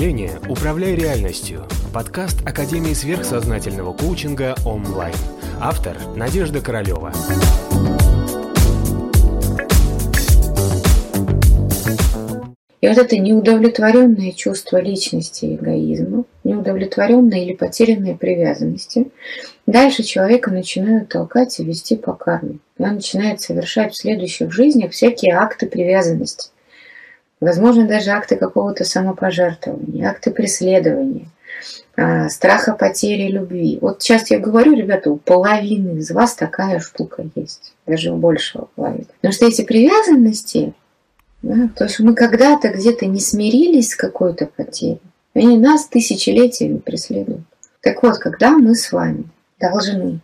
мышления «Управляй реальностью» – подкаст Академии сверхсознательного коучинга онлайн. Автор – Надежда Королева. И вот это неудовлетворенное чувство личности эгоизма, неудовлетворенные или потерянные привязанности, дальше человека начинают толкать и вести по карме. Он начинает совершать в следующих жизнях всякие акты привязанности. Возможно, даже акты какого-то самопожертвования, акты преследования, а, страха потери любви. Вот сейчас я говорю, ребята, у половины из вас такая штука есть, даже у большего половины. Потому что эти привязанности, да? То есть мы когда-то где-то не смирились с какой-то потерей, они нас тысячелетиями преследуют. Так вот, когда мы с вами должны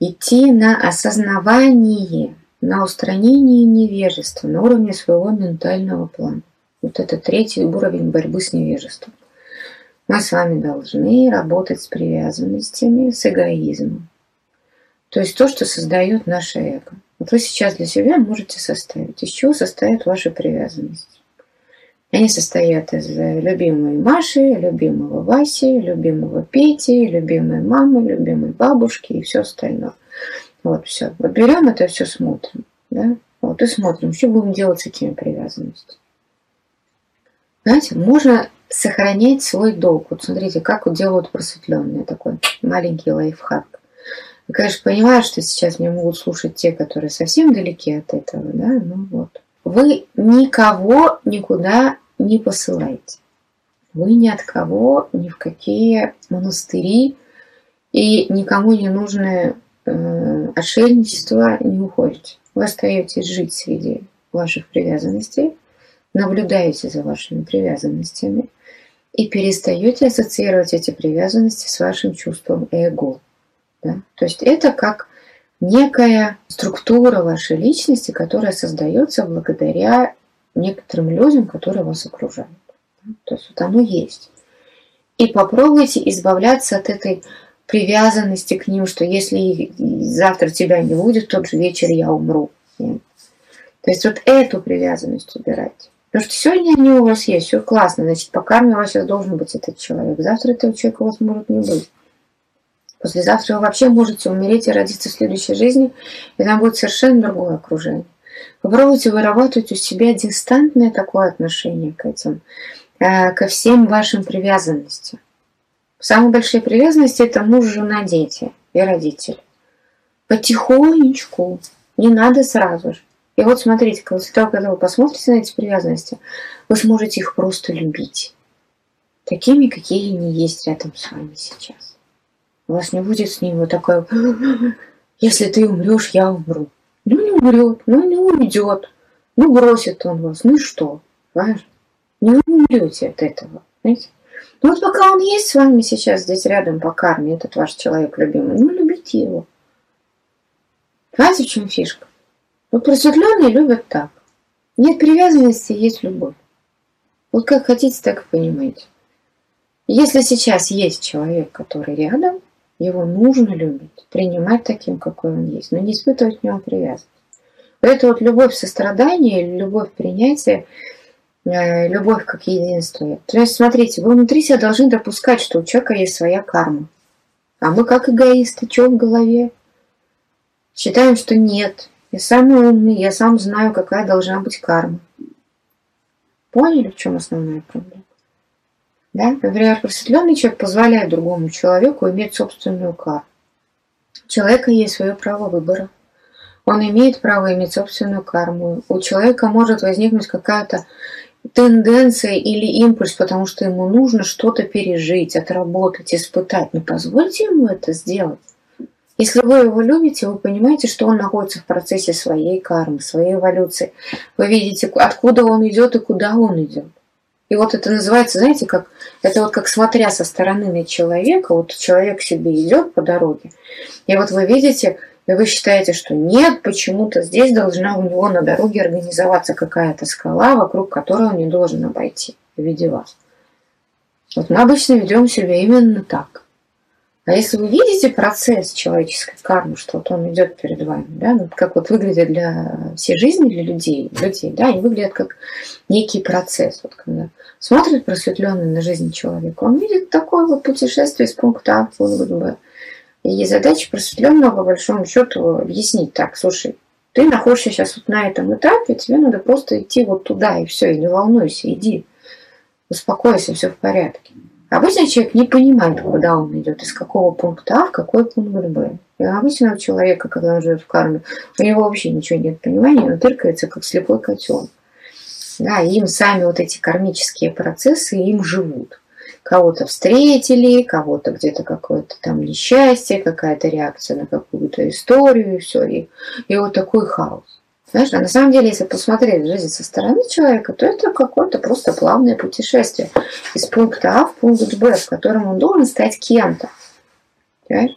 идти на осознавание, на устранение невежества на уровне своего ментального плана. Вот это третий уровень борьбы с невежеством. Мы с вами должны работать с привязанностями, с эгоизмом. То есть то, что создает наше эго. Вот вы сейчас для себя можете составить, из чего состоят ваши привязанности. Они состоят из любимой Маши, любимого Васи, любимого Пети, любимой мамы, любимой бабушки и все остальное. Вот все. Вот берем это все, смотрим. Да? Вот и смотрим, что будем делать с этими привязанностями. Знаете, можно сохранять свой долг. Вот смотрите, как вот делают просветленные. Такой маленький лайфхак. Я, конечно, понимаю, что сейчас меня могут слушать те, которые совсем далеки от этого, да, ну вот. Вы никого никуда не посылаете. Вы ни от кого, ни в какие монастыри и никому не нужное э, не уходите. Вы остаетесь жить среди ваших привязанностей, наблюдаете за вашими привязанностями и перестаете ассоциировать эти привязанности с вашим чувством эго. Да? То есть это как некая структура вашей личности, которая создается благодаря некоторым людям, которые вас окружают. То есть вот оно есть. И попробуйте избавляться от этой привязанности к ним, что если завтра тебя не будет, в тот же вечер я умру. То есть вот эту привязанность убирать. Потому что сегодня они у вас есть, все классно, значит, по карме у вас сейчас должен быть этот человек. Завтра этого человека у вас может не быть. Послезавтра вы вообще можете умереть и родиться в следующей жизни, и там будет совершенно другое окружение. Попробуйте вырабатывать у себя дистантное такое отношение к этим, э, ко всем вашим привязанностям. Самые большие привязанности – это муж, жена, дети и родители. Потихонечку, не надо сразу же. И вот смотрите, после того, когда вы посмотрите на эти привязанности, вы сможете их просто любить. Такими, какие они есть рядом с вами сейчас. У вас не будет с ним вот такое, если ты умрешь, я умру. Ну не умрет, ну не уйдет. Ну бросит он вас, ну и что? Понимаешь? Не умрете от этого. Знаете? Ну вот пока он есть с вами сейчас здесь рядом по карме, этот ваш человек любимый, ну любите его. Понимаете, в чем фишка? Вот просветленные любят так. Нет привязанности, есть любовь. Вот как хотите, так и понимаете. Если сейчас есть человек, который рядом, его нужно любить, принимать таким, какой он есть, но не испытывать к нему привязанность. Это вот любовь сострадания, любовь принятия, любовь как единство. То есть, смотрите, вы внутри себя должны допускать, что у человека есть своя карма. А мы как эгоисты, что в голове? Считаем, что нет. Я самый умный, я сам знаю, какая должна быть карма. Поняли, в чем основная проблема? Да? Например, просветленный человек позволяет другому человеку иметь собственную карму. У человека есть свое право выбора. Он имеет право иметь собственную карму. У человека может возникнуть какая-то тенденция или импульс, потому что ему нужно что-то пережить, отработать, испытать. Но позвольте ему это сделать. Если вы его любите, вы понимаете, что он находится в процессе своей кармы, своей эволюции. Вы видите, откуда он идет и куда он идет. И вот это называется, знаете, как это вот как смотря со стороны на человека, вот человек себе идет по дороге, и вот вы видите, и вы считаете, что нет, почему-то здесь должна у него на дороге организоваться какая-то скала, вокруг которой он не должен обойти в виде вас. Вот мы обычно ведем себя именно так. А если вы видите процесс человеческой кармы, что вот он идет перед вами, да, ну, как вот выглядит для всей жизни, для людей, людей, да, они выглядят как некий процесс. Вот когда смотрит просветленный на жизнь человека, он видит такое вот путешествие из пункта А в пункт Б. И задача просветленного, по большому счету, объяснить так, слушай, ты находишься сейчас вот на этом этапе, тебе надо просто идти вот туда, и все, и не волнуйся, иди, успокойся, все в порядке. Обычно человек не понимает, куда он идет, из какого пункта А в какой пункт Б. И обычно у человека, когда он живет в карме, у него вообще ничего нет понимания, он тыркается, как слепой котенок. Да, им сами вот эти кармические процессы им живут. Кого-то встретили, кого-то где-то какое-то там несчастье, какая-то реакция на какую-то историю, и все. И, и вот такой хаос. Знаешь, а на самом деле, если посмотреть жизнь со стороны человека, то это какое-то просто плавное путешествие из пункта А в пункт Б, в котором он должен стать кем-то. Понимаешь?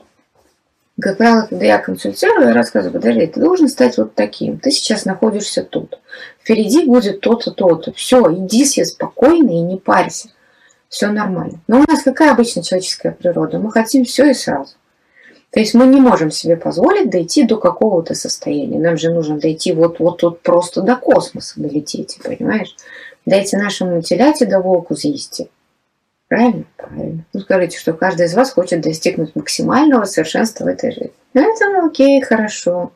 Как правило, когда я консультирую, я рассказываю, подожди, ты должен стать вот таким. Ты сейчас находишься тут. Впереди будет то-то, то-то. Все, иди себе спокойно и не парься. Все нормально. Но у нас какая обычно человеческая природа? Мы хотим все и сразу. То есть мы не можем себе позволить дойти до какого-то состояния. Нам же нужно дойти вот, вот тут просто до космоса долететь, понимаешь? Дайте нашему теляте до волку съесть. Правильно? Правильно. Ну, скажите, что каждый из вас хочет достигнуть максимального совершенства в этой жизни. Ну, это окей, хорошо.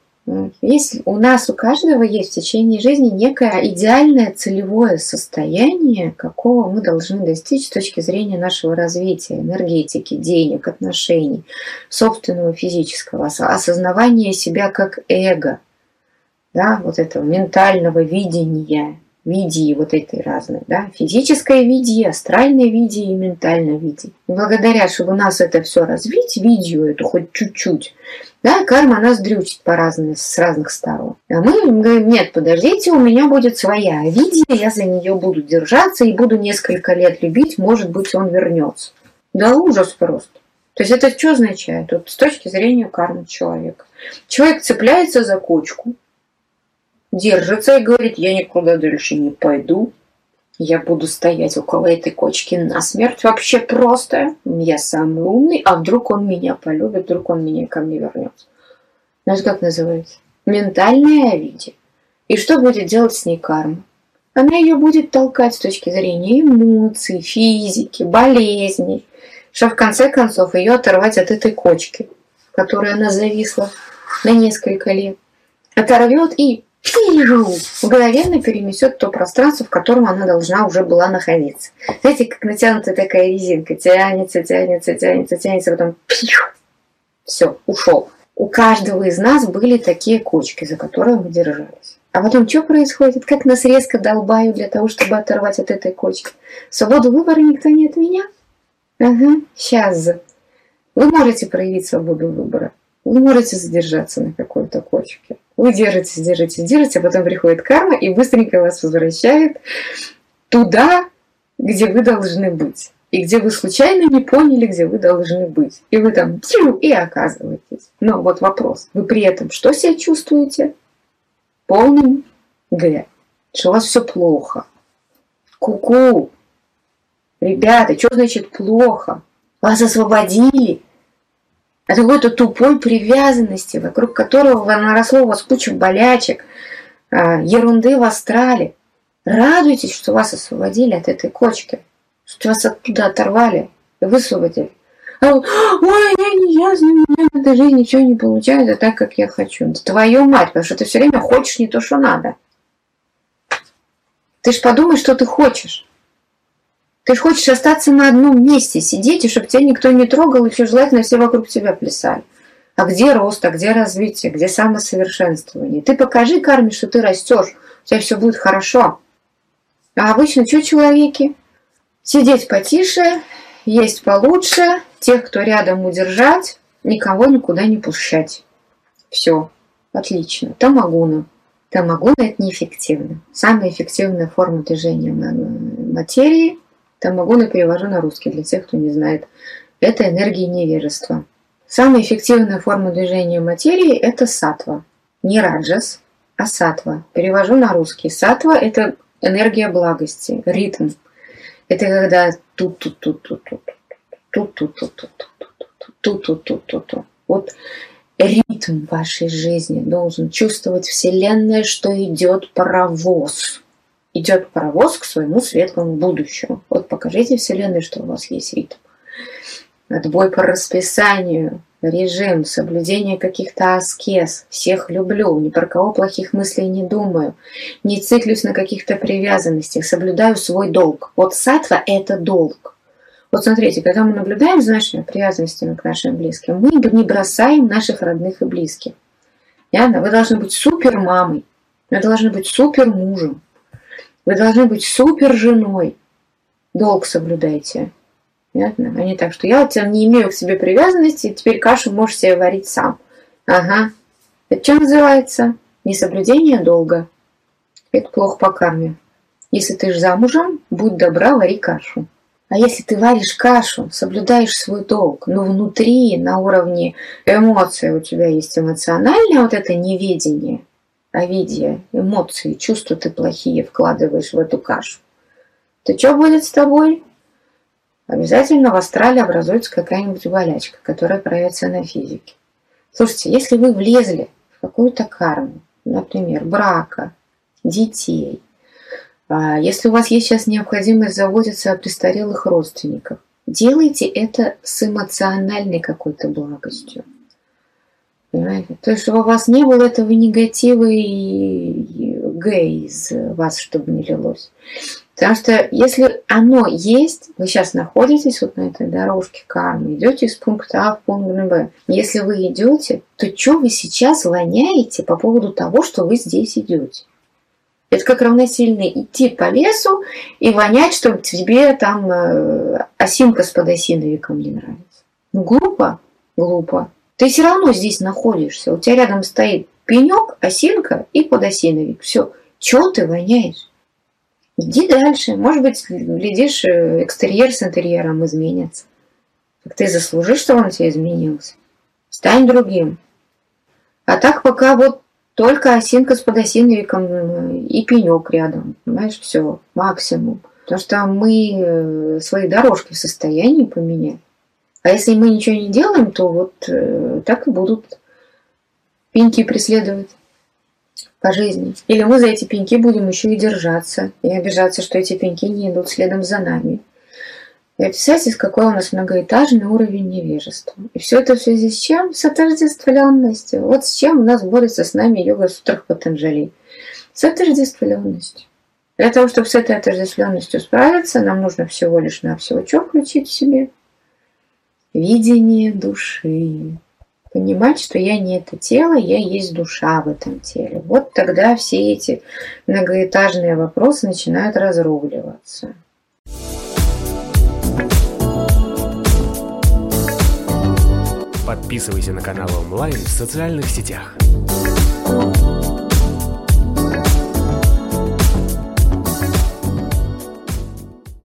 Есть, у нас у каждого есть в течение жизни некое идеальное целевое состояние, какого мы должны достичь с точки зрения нашего развития, энергетики, денег, отношений, собственного физического осознавания себя как эго, да, вот этого ментального видения, виде вот этой разной, да, физическое виде, астральное виде и ментальное виде. И благодаря, чтобы у нас это все развить, видео это хоть чуть-чуть, да, карма нас дрючит по разным, с разных сторон. А мы говорим, нет, подождите, у меня будет своя видео, я за нее буду держаться и буду несколько лет любить, может быть, он вернется. Да ужас просто. То есть это что означает? Вот с точки зрения кармы человека. Человек цепляется за кочку, держится и говорит, я никуда дальше не пойду, я буду стоять около этой кочки на смерть вообще просто. Я самый умный, а вдруг он меня полюбит, вдруг он меня ко мне вернется. Знаешь, как называется? Ментальное виде. И что будет делать с ней карма? Она ее будет толкать с точки зрения эмоций, физики, болезней, что в конце концов ее оторвать от этой кочки, в которой она зависла на несколько лет. Оторвет и мгновенно перенесет то пространство, в котором она должна уже была находиться. Знаете, как натянутая такая резинка, тянется, тянется, тянется, тянется, потом все, ушел. У каждого из нас были такие кочки, за которые мы держались. А потом что происходит? Как нас резко долбают для того, чтобы оторвать от этой кочки? Свободу выбора никто не отменял? Ага, сейчас. Вы можете проявить свободу выбора. Вы можете задержаться на какой-то кочке. Вы держитесь, держитесь, держитесь, а потом приходит карма и быстренько вас возвращает туда, где вы должны быть. И где вы случайно не поняли, где вы должны быть. И вы там и оказываетесь. Но вот вопрос. Вы при этом что себя чувствуете? Полным Г. Что у вас все плохо. Ку-ку. Ребята, что значит плохо? Вас освободили от какой-то тупой привязанности, вокруг которого наросло у вас куча болячек, а, ерунды в астрале. Радуйтесь, что вас освободили от этой кочки, что вас оттуда оторвали и высвободили. А ой, я не ясно, у меня жизни ничего не получается так, как я хочу. Да твою мать, потому что ты все время хочешь не то, что надо. Ты ж подумай, что ты хочешь. Ты же хочешь остаться на одном месте, сидеть, и чтобы тебя никто не трогал, еще желательно все вокруг тебя плясали. А где рост, а где развитие, где самосовершенствование? Ты покажи карме, что ты растешь, у тебя все будет хорошо. А обычно что человеки? Сидеть потише, есть получше, тех, кто рядом удержать, никого никуда не пущать. Все, отлично. Тамагуна. Тамагуна – это неэффективно. Самая эффективная форма движения материи – Тамагуна перевожу на русский для тех, кто не знает. Это энергия невежества. Самая эффективная форма движения материи – это сатва. Не раджас, а сатва. Перевожу на русский. Сатва – это энергия благости, ритм. Это когда тут тут тут тут тут тут тут тут тут тут ту-ту-ту-ту-ту. Вот ритм вашей жизни должен чувствовать Вселенная, что идет паровоз. Идет паровоз к своему светлому будущему. Вот покажите Вселенной, что у вас есть ритм. Отбой по расписанию, режим, соблюдение каких-то аскез. Всех люблю, ни про кого плохих мыслей не думаю. Не циклюсь на каких-то привязанностях, соблюдаю свой долг. Вот сатва – это долг. Вот смотрите, когда мы наблюдаем за нашими привязанностями к нашим близким, мы не бросаем наших родных и близких. Ясно? Вы должны быть супер мамой, вы должны быть супер мужем, вы должны быть супер женой. Долг соблюдайте. Понятно? А не так, что я вот не имею к себе привязанности, теперь кашу можешь себе варить сам. Ага. Это что называется? Несоблюдение долга. Это плохо по карме. Если ты ж замужем, будь добра, вари кашу. А если ты варишь кашу, соблюдаешь свой долг, но внутри, на уровне эмоций у тебя есть эмоциональное вот это неведение, видя эмоции, чувства ты плохие вкладываешь в эту кашу, то что будет с тобой? Обязательно в астрале образуется какая-нибудь болячка, которая проявится на физике. Слушайте, если вы влезли в какую-то карму, например, брака, детей, а, если у вас есть сейчас необходимость заботиться о престарелых родственниках, делайте это с эмоциональной какой-то благостью. Понимаете? То чтобы у вас не было этого негатива и Г из вас, чтобы не лилось. Потому что если оно есть, вы сейчас находитесь вот на этой дорожке кармы, идете из пункта А в пункт Б. Если вы идете, то что вы сейчас воняете по поводу того, что вы здесь идете? Это как равносильно идти по лесу и вонять, что тебе там э, осинка с подосиновиком не нравится. Ну, глупо, глупо. Ты все равно здесь находишься. У тебя рядом стоит пенек, осинка и подосиновик. Все. Чего ты воняешь? Иди дальше. Может быть, глядишь, э, экстерьер с интерьером изменится. Так ты заслужишь, чтобы он тебе изменился. Стань другим. А так пока вот только осинка с подосиновиком э, и пенек рядом. Понимаешь, все, максимум. Потому что мы э, свои дорожки в состоянии поменять. А если мы ничего не делаем, то вот э, так и будут пеньки преследовать по жизни. Или мы за эти пеньки будем еще и держаться, и обижаться, что эти пеньки не идут следом за нами. И представьте, какой у нас многоэтажный уровень невежества. И все это в связи с чем? С отождествленностью. Вот с чем у нас борется с нами йога сутрах Патанджали. С отождествленностью. Для того, чтобы с этой отождествленностью справиться, нам нужно всего лишь навсего что включить в себе? Видение души. Понимать, что я не это тело, я есть душа в этом теле. Вот тогда все эти многоэтажные вопросы начинают разруливаться. Подписывайся на канал онлайн в социальных сетях.